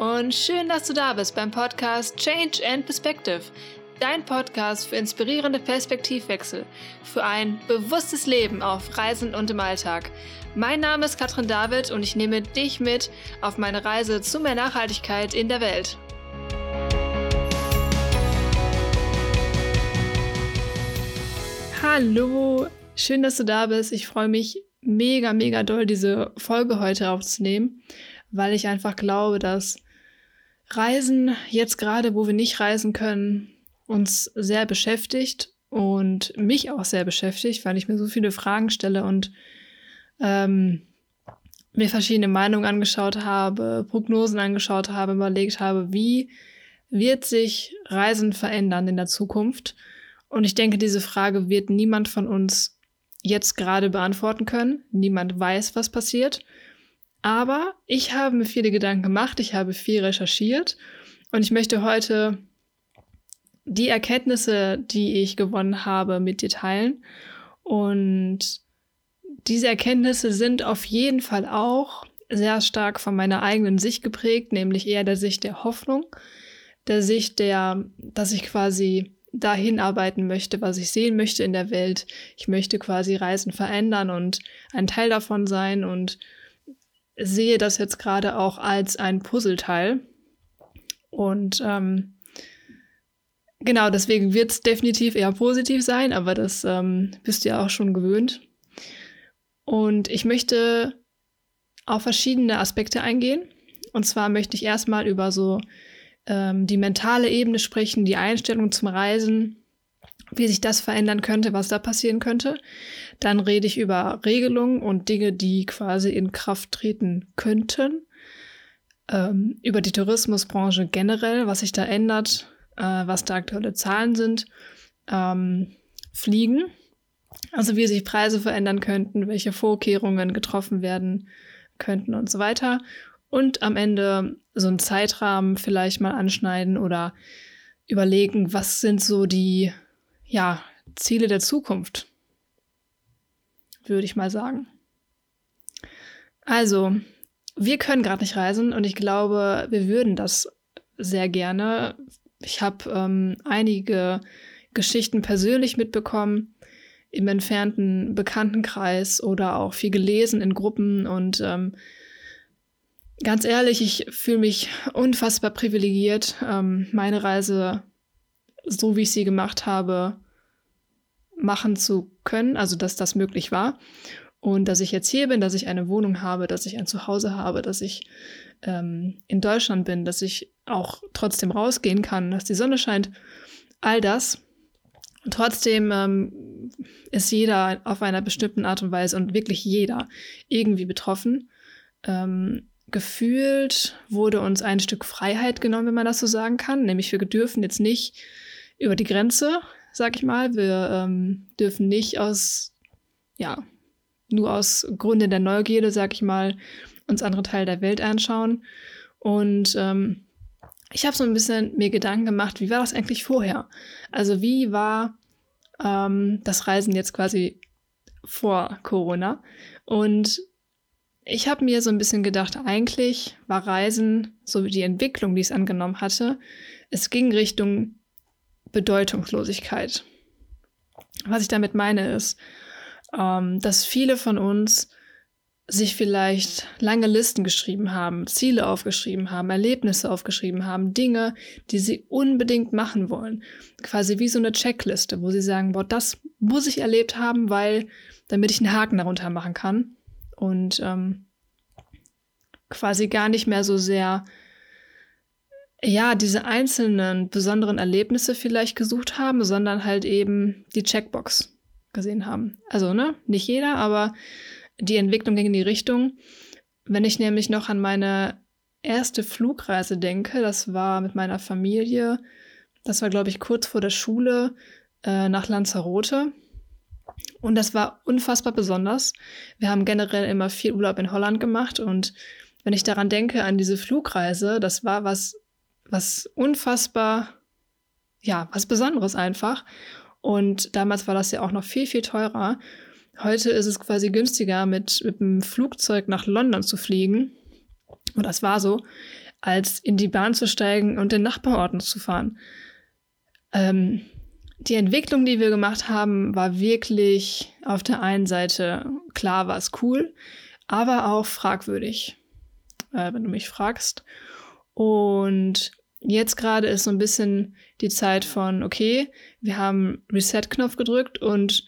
und schön, dass du da bist beim Podcast Change and Perspective. Dein Podcast für inspirierende Perspektivwechsel, für ein bewusstes Leben auf Reisen und im Alltag. Mein Name ist Katrin David und ich nehme dich mit auf meine Reise zu mehr Nachhaltigkeit in der Welt. Hallo, schön, dass du da bist. Ich freue mich mega, mega doll, diese Folge heute aufzunehmen, weil ich einfach glaube, dass Reisen jetzt gerade, wo wir nicht reisen können, uns sehr beschäftigt und mich auch sehr beschäftigt, weil ich mir so viele Fragen stelle und ähm, mir verschiedene Meinungen angeschaut habe, Prognosen angeschaut habe, überlegt habe, wie wird sich Reisen verändern in der Zukunft? Und ich denke, diese Frage wird niemand von uns jetzt gerade beantworten können. Niemand weiß, was passiert. Aber ich habe mir viele Gedanken gemacht, ich habe viel recherchiert und ich möchte heute die Erkenntnisse, die ich gewonnen habe, mit dir teilen. Und diese Erkenntnisse sind auf jeden Fall auch sehr stark von meiner eigenen Sicht geprägt, nämlich eher der Sicht der Hoffnung, der Sicht der, dass ich quasi dahin arbeiten möchte, was ich sehen möchte in der Welt. Ich möchte quasi Reisen verändern und ein Teil davon sein und sehe das jetzt gerade auch als ein Puzzleteil. Und ähm, genau, deswegen wird es definitiv eher positiv sein, aber das ähm, bist du ja auch schon gewöhnt. Und ich möchte auf verschiedene Aspekte eingehen. Und zwar möchte ich erstmal über so ähm, die mentale Ebene sprechen, die Einstellung zum Reisen, wie sich das verändern könnte, was da passieren könnte. Dann rede ich über Regelungen und Dinge, die quasi in Kraft treten könnten. Ähm, über die Tourismusbranche generell, was sich da ändert, äh, was da aktuelle Zahlen sind. Ähm, Fliegen, also wie sich Preise verändern könnten, welche Vorkehrungen getroffen werden könnten und so weiter. Und am Ende so einen Zeitrahmen vielleicht mal anschneiden oder überlegen, was sind so die ja, Ziele der Zukunft, würde ich mal sagen. Also, wir können gerade nicht reisen und ich glaube, wir würden das sehr gerne. Ich habe ähm, einige Geschichten persönlich mitbekommen im entfernten Bekanntenkreis oder auch viel gelesen in Gruppen und ähm, ganz ehrlich, ich fühle mich unfassbar privilegiert, ähm, meine Reise so wie ich sie gemacht habe, machen zu können, also dass das möglich war. Und dass ich jetzt hier bin, dass ich eine Wohnung habe, dass ich ein Zuhause habe, dass ich ähm, in Deutschland bin, dass ich auch trotzdem rausgehen kann, dass die Sonne scheint, all das. Und trotzdem ähm, ist jeder auf einer bestimmten Art und Weise und wirklich jeder irgendwie betroffen. Ähm, gefühlt wurde uns ein Stück Freiheit genommen, wenn man das so sagen kann. Nämlich wir dürfen jetzt nicht über die Grenze, sag ich mal. Wir ähm, dürfen nicht aus, ja, nur aus Gründen der Neugierde, sag ich mal, uns andere Teile der Welt anschauen. Und ähm, ich habe so ein bisschen mir Gedanken gemacht, wie war das eigentlich vorher? Also wie war ähm, das Reisen jetzt quasi vor Corona? Und ich habe mir so ein bisschen gedacht, eigentlich war Reisen, so wie die Entwicklung, die es angenommen hatte, es ging Richtung Bedeutungslosigkeit. Was ich damit meine ist, ähm, dass viele von uns sich vielleicht lange Listen geschrieben haben, Ziele aufgeschrieben haben, Erlebnisse aufgeschrieben haben, Dinge, die sie unbedingt machen wollen. Quasi wie so eine Checkliste, wo sie sagen, boah, das muss ich erlebt haben, weil, damit ich einen Haken darunter machen kann. Und ähm, quasi gar nicht mehr so sehr ja, diese einzelnen besonderen Erlebnisse vielleicht gesucht haben, sondern halt eben die Checkbox gesehen haben. Also, ne, nicht jeder, aber die Entwicklung ging in die Richtung. Wenn ich nämlich noch an meine erste Flugreise denke, das war mit meiner Familie, das war, glaube ich, kurz vor der Schule äh, nach Lanzarote. Und das war unfassbar besonders. Wir haben generell immer viel Urlaub in Holland gemacht und wenn ich daran denke, an diese Flugreise, das war was was unfassbar, ja, was Besonderes einfach. Und damals war das ja auch noch viel, viel teurer. Heute ist es quasi günstiger, mit, mit einem Flugzeug nach London zu fliegen. Und das war so. als in die Bahn zu steigen und den Nachbarorten zu fahren. Ähm, die Entwicklung, die wir gemacht haben, war wirklich auf der einen Seite, klar war es cool, aber auch fragwürdig, äh, wenn du mich fragst. Und jetzt gerade ist so ein bisschen die Zeit von, okay, wir haben Reset-Knopf gedrückt und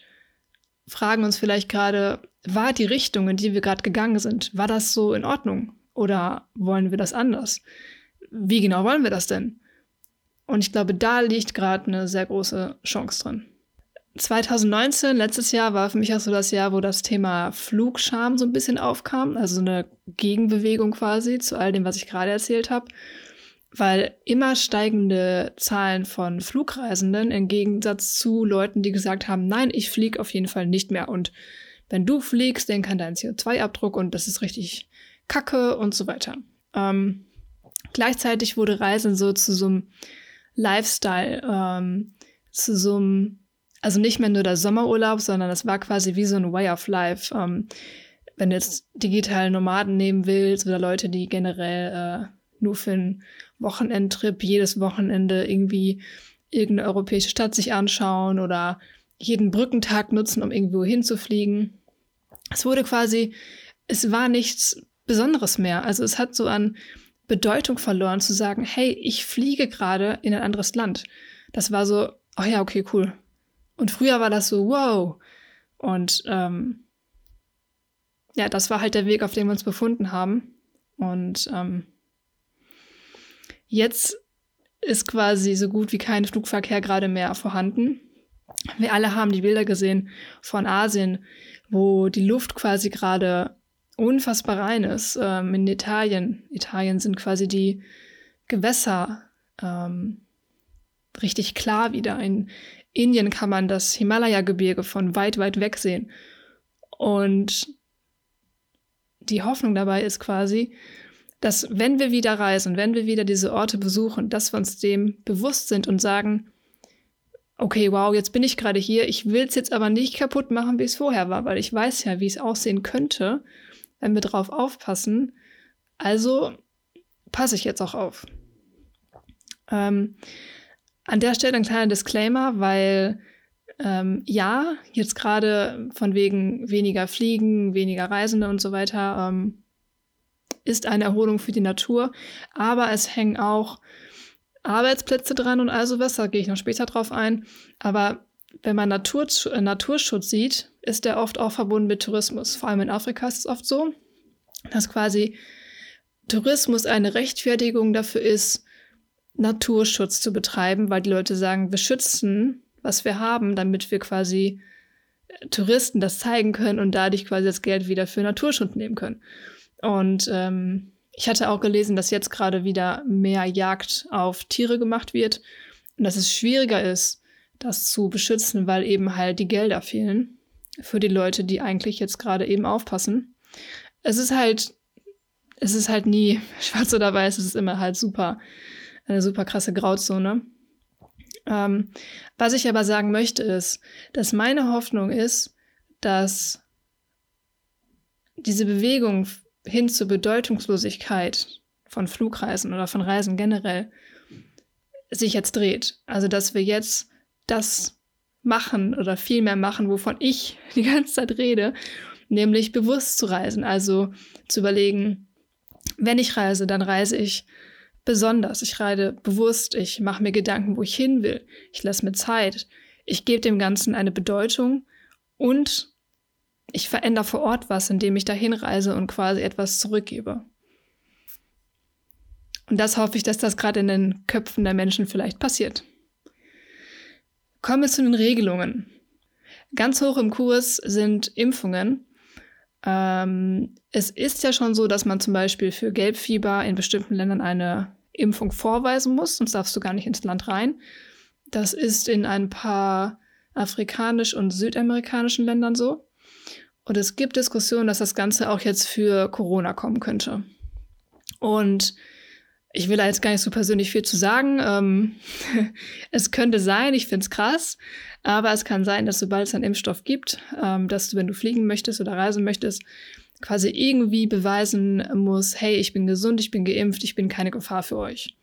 fragen uns vielleicht gerade, war die Richtung, in die wir gerade gegangen sind, war das so in Ordnung? Oder wollen wir das anders? Wie genau wollen wir das denn? Und ich glaube, da liegt gerade eine sehr große Chance drin. 2019, letztes Jahr, war für mich auch so das Jahr, wo das Thema Flugscham so ein bisschen aufkam, also so eine Gegenbewegung quasi zu all dem, was ich gerade erzählt habe, weil immer steigende Zahlen von Flugreisenden im Gegensatz zu Leuten, die gesagt haben, nein, ich fliege auf jeden Fall nicht mehr und wenn du fliegst, dann kann dein CO2-Abdruck und das ist richtig kacke und so weiter. Ähm, gleichzeitig wurde Reisen so zu so einem Lifestyle, ähm, zu so einem, also nicht mehr nur der Sommerurlaub, sondern es war quasi wie so ein Way of Life. Ähm, wenn du jetzt digitale Nomaden nehmen willst oder Leute, die generell äh, nur für einen Wochenendtrip jedes Wochenende irgendwie irgendeine europäische Stadt sich anschauen oder jeden Brückentag nutzen, um irgendwo hinzufliegen. Es wurde quasi, es war nichts Besonderes mehr. Also es hat so an Bedeutung verloren zu sagen, hey, ich fliege gerade in ein anderes Land. Das war so, oh ja, okay, cool. Und früher war das so, wow. Und ähm, ja, das war halt der Weg, auf dem wir uns befunden haben. Und ähm, jetzt ist quasi so gut wie kein Flugverkehr gerade mehr vorhanden. Wir alle haben die Bilder gesehen von Asien, wo die Luft quasi gerade unfassbar rein ist. Ähm, in Italien. Italien sind quasi die Gewässer ähm, richtig klar wieder. In Indien kann man das Himalaya-Gebirge von weit, weit weg sehen. Und die Hoffnung dabei ist quasi, dass wenn wir wieder reisen, wenn wir wieder diese Orte besuchen, dass wir uns dem bewusst sind und sagen, okay, wow, jetzt bin ich gerade hier, ich will es jetzt aber nicht kaputt machen, wie es vorher war, weil ich weiß ja, wie es aussehen könnte, wenn wir drauf aufpassen. Also passe ich jetzt auch auf. Ähm, an der Stelle ein kleiner Disclaimer, weil ähm, ja, jetzt gerade von wegen weniger Fliegen, weniger Reisende und so weiter, ähm, ist eine Erholung für die Natur, aber es hängen auch Arbeitsplätze dran und all sowas, da gehe ich noch später drauf ein. Aber wenn man Natur, äh, Naturschutz sieht, ist der oft auch verbunden mit Tourismus. Vor allem in Afrika ist es oft so, dass quasi Tourismus eine Rechtfertigung dafür ist, Naturschutz zu betreiben, weil die Leute sagen, wir schützen, was wir haben, damit wir quasi äh, Touristen das zeigen können und dadurch quasi das Geld wieder für Naturschutz nehmen können. Und ähm, ich hatte auch gelesen, dass jetzt gerade wieder mehr Jagd auf Tiere gemacht wird und dass es schwieriger ist, das zu beschützen, weil eben halt die Gelder fehlen für die Leute, die eigentlich jetzt gerade eben aufpassen. Es ist halt, es ist halt nie schwarz oder weiß, es ist immer halt super, eine super krasse Grauzone. Ähm, was ich aber sagen möchte ist, dass meine Hoffnung ist, dass diese Bewegung hin zur Bedeutungslosigkeit von Flugreisen oder von Reisen generell sich jetzt dreht. Also, dass wir jetzt das machen oder viel mehr machen, wovon ich die ganze Zeit rede, nämlich bewusst zu reisen. Also zu überlegen, wenn ich reise, dann reise ich besonders. Ich reise bewusst, ich mache mir Gedanken, wo ich hin will. Ich lasse mir Zeit. Ich gebe dem Ganzen eine Bedeutung und ich verändere vor Ort was, indem ich dahin reise und quasi etwas zurückgebe. Und das hoffe ich, dass das gerade in den Köpfen der Menschen vielleicht passiert. Kommen wir zu den Regelungen. Ganz hoch im Kurs sind Impfungen. Ähm, es ist ja schon so, dass man zum Beispiel für Gelbfieber in bestimmten Ländern eine Impfung vorweisen muss, sonst darfst du gar nicht ins Land rein. Das ist in ein paar afrikanisch- und südamerikanischen Ländern so. Und es gibt Diskussionen, dass das Ganze auch jetzt für Corona kommen könnte. Und ich will da jetzt gar nicht so persönlich viel zu sagen. Ähm, es könnte sein, ich finde es krass, aber es kann sein, dass sobald es einen Impfstoff gibt, ähm, dass du, wenn du fliegen möchtest oder reisen möchtest, quasi irgendwie beweisen muss, hey, ich bin gesund, ich bin geimpft, ich bin keine Gefahr für euch.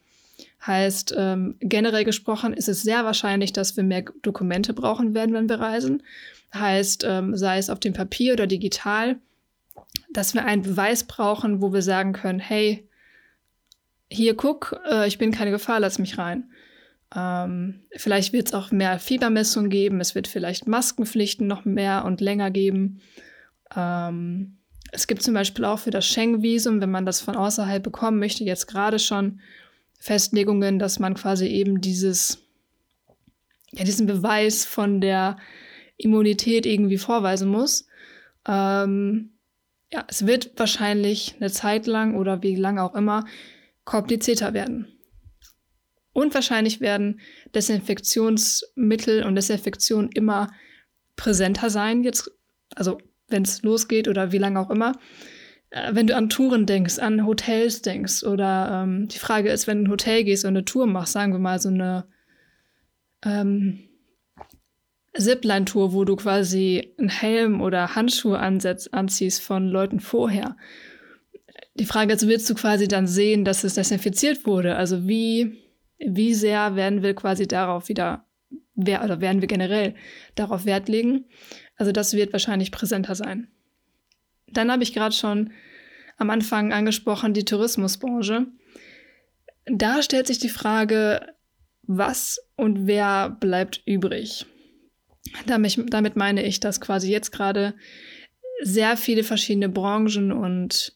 Heißt, ähm, generell gesprochen ist es sehr wahrscheinlich, dass wir mehr Dokumente brauchen werden, wenn wir reisen. Heißt, ähm, sei es auf dem Papier oder digital, dass wir einen Beweis brauchen, wo wir sagen können, hey, hier guck, äh, ich bin keine Gefahr, lass mich rein. Ähm, vielleicht wird es auch mehr Fiebermessungen geben, es wird vielleicht Maskenpflichten noch mehr und länger geben. Ähm, es gibt zum Beispiel auch für das Schengen-Visum, wenn man das von außerhalb bekommen möchte, jetzt gerade schon Festlegungen, dass man quasi eben dieses, ja, diesen Beweis von der Immunität irgendwie vorweisen muss. Ähm, ja, es wird wahrscheinlich eine Zeit lang oder wie lange auch immer komplizierter werden. Und wahrscheinlich werden Desinfektionsmittel und Desinfektion immer präsenter sein, jetzt, also wenn es losgeht oder wie lange auch immer. Äh, wenn du an Touren denkst, an Hotels denkst oder ähm, die Frage ist, wenn du ein Hotel gehst und eine Tour machst, sagen wir mal so eine ähm, Zipline-Tour, wo du quasi einen Helm oder Handschuhe ansetz, anziehst von Leuten vorher. Die Frage ist, willst du quasi dann sehen, dass es desinfiziert wurde? Also wie, wie sehr werden wir quasi darauf wieder, wer, oder werden wir generell darauf Wert legen? Also das wird wahrscheinlich präsenter sein. Dann habe ich gerade schon am Anfang angesprochen, die Tourismusbranche. Da stellt sich die Frage, was und wer bleibt übrig? Damit, damit meine ich, dass quasi jetzt gerade sehr viele verschiedene Branchen und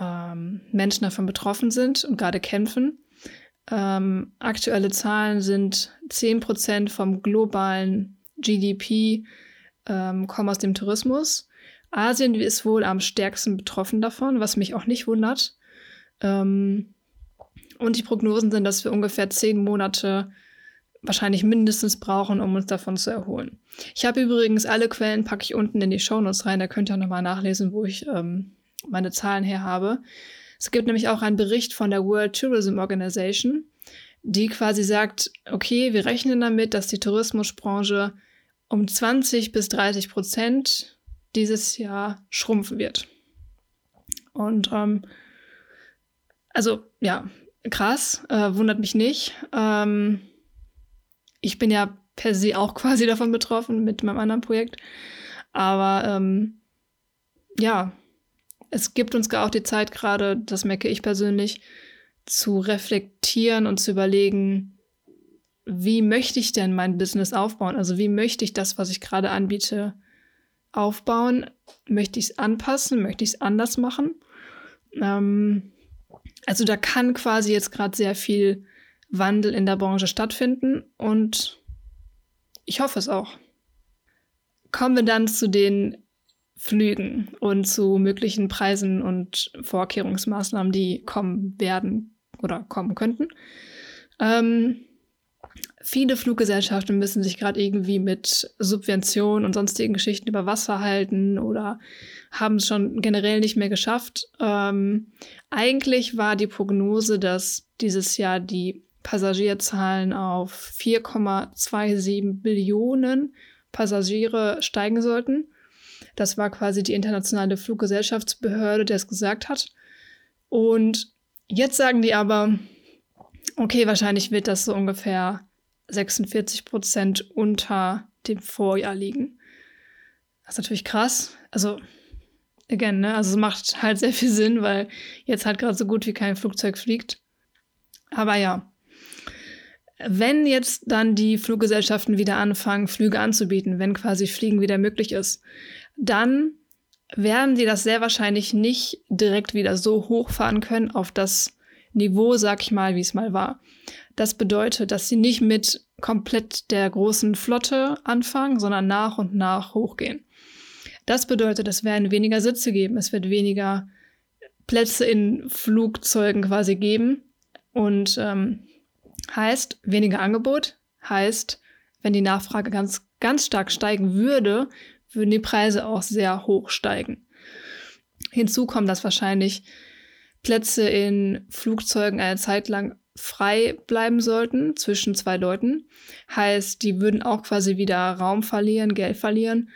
ähm, Menschen davon betroffen sind und gerade kämpfen. Ähm, aktuelle Zahlen sind 10% vom globalen GDP ähm, kommen aus dem Tourismus. Asien ist wohl am stärksten betroffen davon, was mich auch nicht wundert. Ähm, und die Prognosen sind, dass wir ungefähr zehn Monate wahrscheinlich mindestens brauchen, um uns davon zu erholen. Ich habe übrigens alle Quellen, packe ich unten in die Shownotes rein, da könnt ihr nochmal nachlesen, wo ich ähm, meine Zahlen her habe. Es gibt nämlich auch einen Bericht von der World Tourism Organization, die quasi sagt, okay, wir rechnen damit, dass die Tourismusbranche um 20 bis 30 Prozent dieses Jahr schrumpfen wird. Und ähm, also ja, krass, äh, wundert mich nicht. Ähm, ich bin ja per se auch quasi davon betroffen mit meinem anderen Projekt. Aber ähm, ja, es gibt uns auch die Zeit gerade, das merke ich persönlich, zu reflektieren und zu überlegen, wie möchte ich denn mein Business aufbauen? Also wie möchte ich das, was ich gerade anbiete, aufbauen? Möchte ich es anpassen? Möchte ich es anders machen? Ähm, also da kann quasi jetzt gerade sehr viel Wandel in der Branche stattfinden und ich hoffe es auch. Kommen wir dann zu den Flügen und zu möglichen Preisen und Vorkehrungsmaßnahmen, die kommen werden oder kommen könnten. Ähm, viele Fluggesellschaften müssen sich gerade irgendwie mit Subventionen und sonstigen Geschichten über Wasser halten oder haben es schon generell nicht mehr geschafft. Ähm, eigentlich war die Prognose, dass dieses Jahr die Passagierzahlen auf 4,27 Billionen Passagiere steigen sollten. Das war quasi die internationale Fluggesellschaftsbehörde, der es gesagt hat. Und jetzt sagen die aber, okay, wahrscheinlich wird das so ungefähr 46 Prozent unter dem Vorjahr liegen. Das ist natürlich krass. Also, again, ne? Also, es macht halt sehr viel Sinn, weil jetzt halt gerade so gut wie kein Flugzeug fliegt. Aber ja, wenn jetzt dann die Fluggesellschaften wieder anfangen, Flüge anzubieten, wenn quasi Fliegen wieder möglich ist, dann werden sie das sehr wahrscheinlich nicht direkt wieder so hochfahren können auf das Niveau, sag ich mal, wie es mal war. Das bedeutet, dass sie nicht mit komplett der großen Flotte anfangen, sondern nach und nach hochgehen. Das bedeutet, es werden weniger Sitze geben, es wird weniger Plätze in Flugzeugen quasi geben und ähm, Heißt, weniger Angebot, heißt, wenn die Nachfrage ganz, ganz stark steigen würde, würden die Preise auch sehr hoch steigen. Hinzu kommt, dass wahrscheinlich Plätze in Flugzeugen eine Zeit lang frei bleiben sollten zwischen zwei Leuten. Heißt, die würden auch quasi wieder Raum verlieren, Geld verlieren.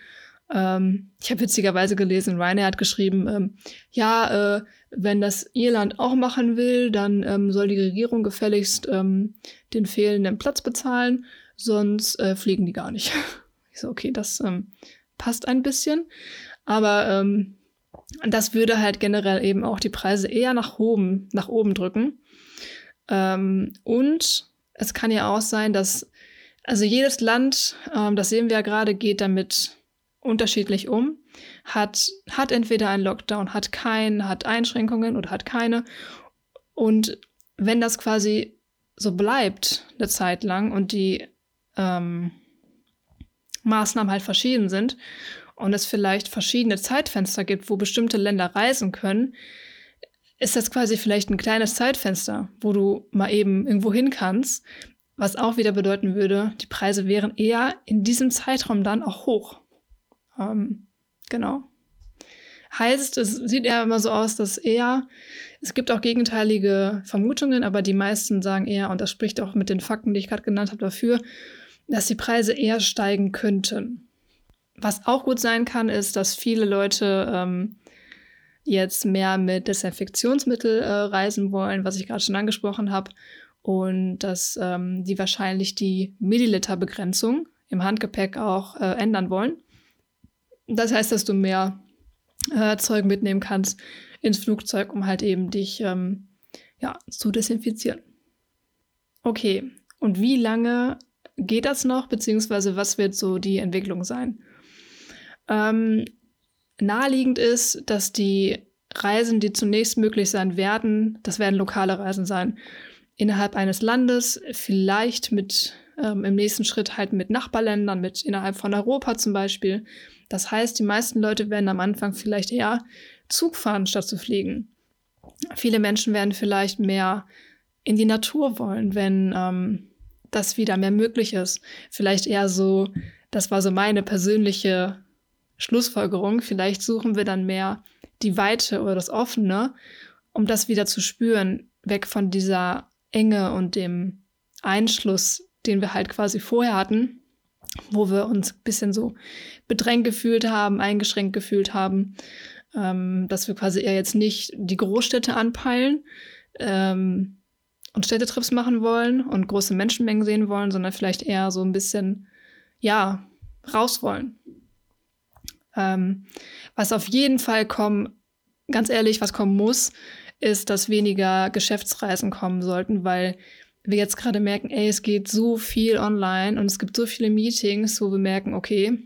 Ähm, ich habe witzigerweise gelesen, Ryanair hat geschrieben, ähm, ja, äh, wenn das Irland auch machen will, dann ähm, soll die Regierung gefälligst ähm, den fehlenden Platz bezahlen, sonst äh, fliegen die gar nicht. ich so, okay, das ähm, passt ein bisschen. Aber ähm, das würde halt generell eben auch die Preise eher nach oben, nach oben drücken. Ähm, und es kann ja auch sein, dass also jedes Land, ähm, das sehen wir ja gerade, geht damit unterschiedlich um, hat, hat entweder einen Lockdown, hat keinen, hat Einschränkungen oder hat keine. Und wenn das quasi so bleibt eine Zeit lang und die ähm, Maßnahmen halt verschieden sind und es vielleicht verschiedene Zeitfenster gibt, wo bestimmte Länder reisen können, ist das quasi vielleicht ein kleines Zeitfenster, wo du mal eben irgendwo hin kannst, was auch wieder bedeuten würde, die Preise wären eher in diesem Zeitraum dann auch hoch. Ähm, genau. Heißt, es sieht eher immer so aus, dass eher, es gibt auch gegenteilige Vermutungen, aber die meisten sagen eher, und das spricht auch mit den Fakten, die ich gerade genannt habe, dafür, dass die Preise eher steigen könnten. Was auch gut sein kann, ist, dass viele Leute ähm, jetzt mehr mit Desinfektionsmittel äh, reisen wollen, was ich gerade schon angesprochen habe, und dass ähm, die wahrscheinlich die Milliliterbegrenzung im Handgepäck auch äh, ändern wollen. Das heißt, dass du mehr äh, Zeug mitnehmen kannst ins Flugzeug, um halt eben dich ähm, ja, zu desinfizieren. Okay, und wie lange geht das noch, beziehungsweise was wird so die Entwicklung sein? Ähm, naheliegend ist, dass die Reisen, die zunächst möglich sein werden, das werden lokale Reisen sein, innerhalb eines Landes, vielleicht mit ähm, im nächsten Schritt halt mit Nachbarländern, mit innerhalb von Europa zum Beispiel. Das heißt, die meisten Leute werden am Anfang vielleicht eher Zug fahren, statt zu fliegen. Viele Menschen werden vielleicht mehr in die Natur wollen, wenn ähm, das wieder mehr möglich ist. Vielleicht eher so, das war so meine persönliche Schlussfolgerung. Vielleicht suchen wir dann mehr die Weite oder das Offene, um das wieder zu spüren, weg von dieser Enge und dem Einschluss, den wir halt quasi vorher hatten, wo wir uns ein bisschen so bedrängt gefühlt haben, eingeschränkt gefühlt haben, ähm, dass wir quasi eher jetzt nicht die Großstädte anpeilen ähm, und Städtetrips machen wollen und große Menschenmengen sehen wollen, sondern vielleicht eher so ein bisschen, ja, raus wollen. Ähm, was auf jeden Fall kommen, ganz ehrlich, was kommen muss, ist, dass weniger Geschäftsreisen kommen sollten, weil wir jetzt gerade merken, ey, es geht so viel online und es gibt so viele Meetings, wo wir merken, okay,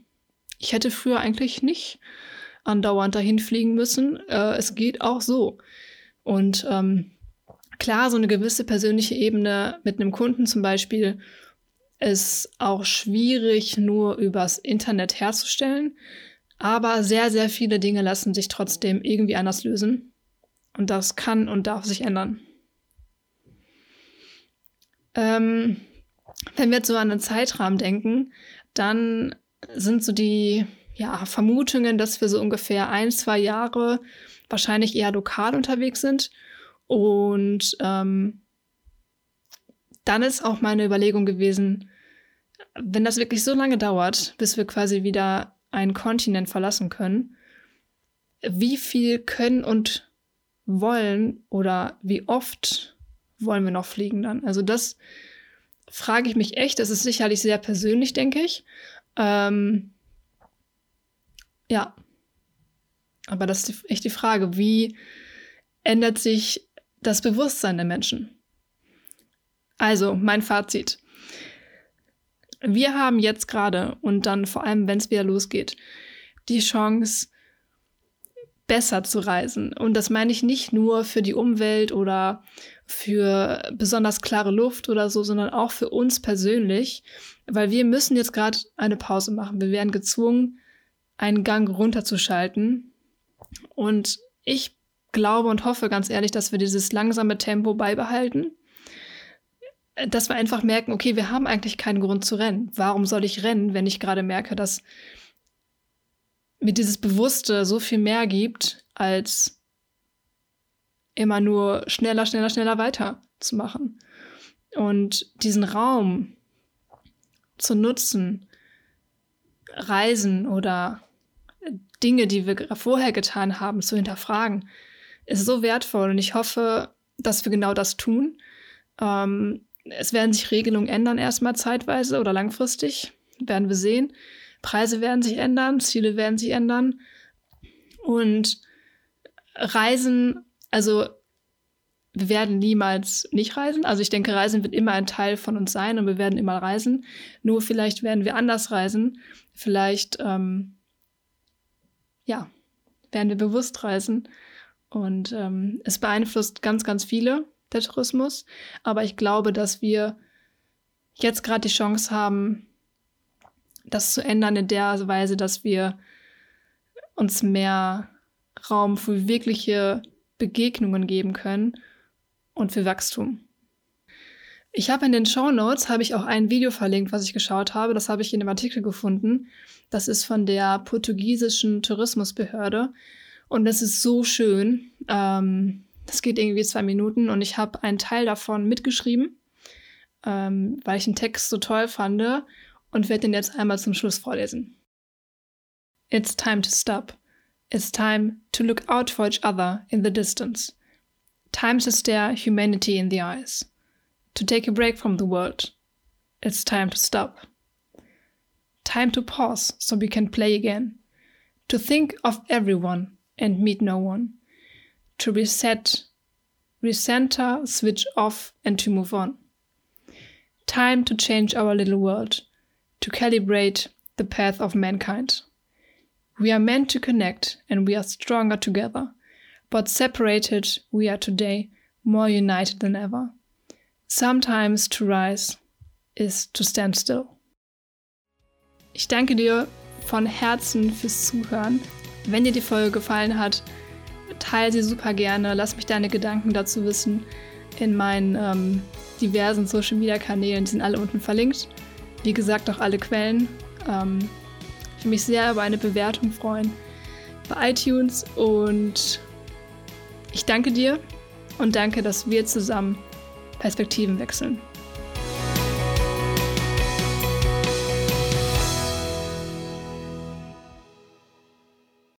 ich hätte früher eigentlich nicht andauernd dahin fliegen müssen. Äh, es geht auch so. Und ähm, klar, so eine gewisse persönliche Ebene mit einem Kunden zum Beispiel ist auch schwierig nur übers Internet herzustellen. Aber sehr, sehr viele Dinge lassen sich trotzdem irgendwie anders lösen. Und das kann und darf sich ändern. Ähm, wenn wir jetzt so an einen Zeitrahmen denken, dann sind so die ja, Vermutungen, dass wir so ungefähr ein, zwei Jahre wahrscheinlich eher lokal unterwegs sind. Und ähm, dann ist auch meine Überlegung gewesen, wenn das wirklich so lange dauert, bis wir quasi wieder einen Kontinent verlassen können, wie viel können und wollen oder wie oft wollen wir noch fliegen dann? Also das frage ich mich echt. Das ist sicherlich sehr persönlich, denke ich. Ähm, ja. Aber das ist echt die Frage, wie ändert sich das Bewusstsein der Menschen? Also, mein Fazit. Wir haben jetzt gerade und dann vor allem, wenn es wieder losgeht, die Chance, besser zu reisen. Und das meine ich nicht nur für die Umwelt oder für besonders klare Luft oder so, sondern auch für uns persönlich, weil wir müssen jetzt gerade eine Pause machen. Wir werden gezwungen, einen Gang runterzuschalten. Und ich glaube und hoffe ganz ehrlich, dass wir dieses langsame Tempo beibehalten. Dass wir einfach merken, okay, wir haben eigentlich keinen Grund zu rennen. Warum soll ich rennen, wenn ich gerade merke, dass mir dieses Bewusste so viel mehr gibt, als immer nur schneller, schneller, schneller weiter zu machen. Und diesen Raum zu nutzen, Reisen oder Dinge, die wir vorher getan haben, zu hinterfragen, ist so wertvoll. Und ich hoffe, dass wir genau das tun. Ähm, es werden sich Regelungen ändern, erstmal zeitweise oder langfristig. Werden wir sehen. Preise werden sich ändern, Ziele werden sich ändern. Und Reisen, also wir werden niemals nicht reisen. Also ich denke, Reisen wird immer ein Teil von uns sein und wir werden immer reisen. Nur vielleicht werden wir anders reisen. Vielleicht, ähm, ja, werden wir bewusst reisen. Und ähm, es beeinflusst ganz, ganz viele, der Tourismus. Aber ich glaube, dass wir jetzt gerade die Chance haben, das zu ändern in der Weise, dass wir uns mehr Raum für wirkliche Begegnungen geben können und für Wachstum. Ich habe in den Show Notes habe ich auch ein Video verlinkt, was ich geschaut habe. Das habe ich in dem Artikel gefunden. Das ist von der portugiesischen Tourismusbehörde und das ist so schön. Ähm, das geht irgendwie zwei Minuten und ich habe einen Teil davon mitgeschrieben, ähm, weil ich den Text so toll fand und werde den jetzt einmal zum Schluss vorlesen. It's time to stop. It's time to look out for each other in the distance. Time to stare humanity in the eyes. To take a break from the world. It's time to stop. Time to pause so we can play again. To think of everyone and meet no one. To reset, recenter, switch off, and to move on. Time to change our little world. To calibrate the path of mankind. We are meant to connect and we are stronger together. But separated, we are today more united than ever. Sometimes to rise is to stand still. Ich danke dir von Herzen fürs Zuhören. Wenn dir die Folge gefallen hat, teile sie super gerne. Lass mich deine Gedanken dazu wissen in meinen ähm, diversen Social Media Kanälen. Die sind alle unten verlinkt. Wie gesagt, auch alle Quellen. Ähm, ich würde mich sehr über eine Bewertung freuen bei iTunes und ich danke dir und danke, dass wir zusammen Perspektiven wechseln.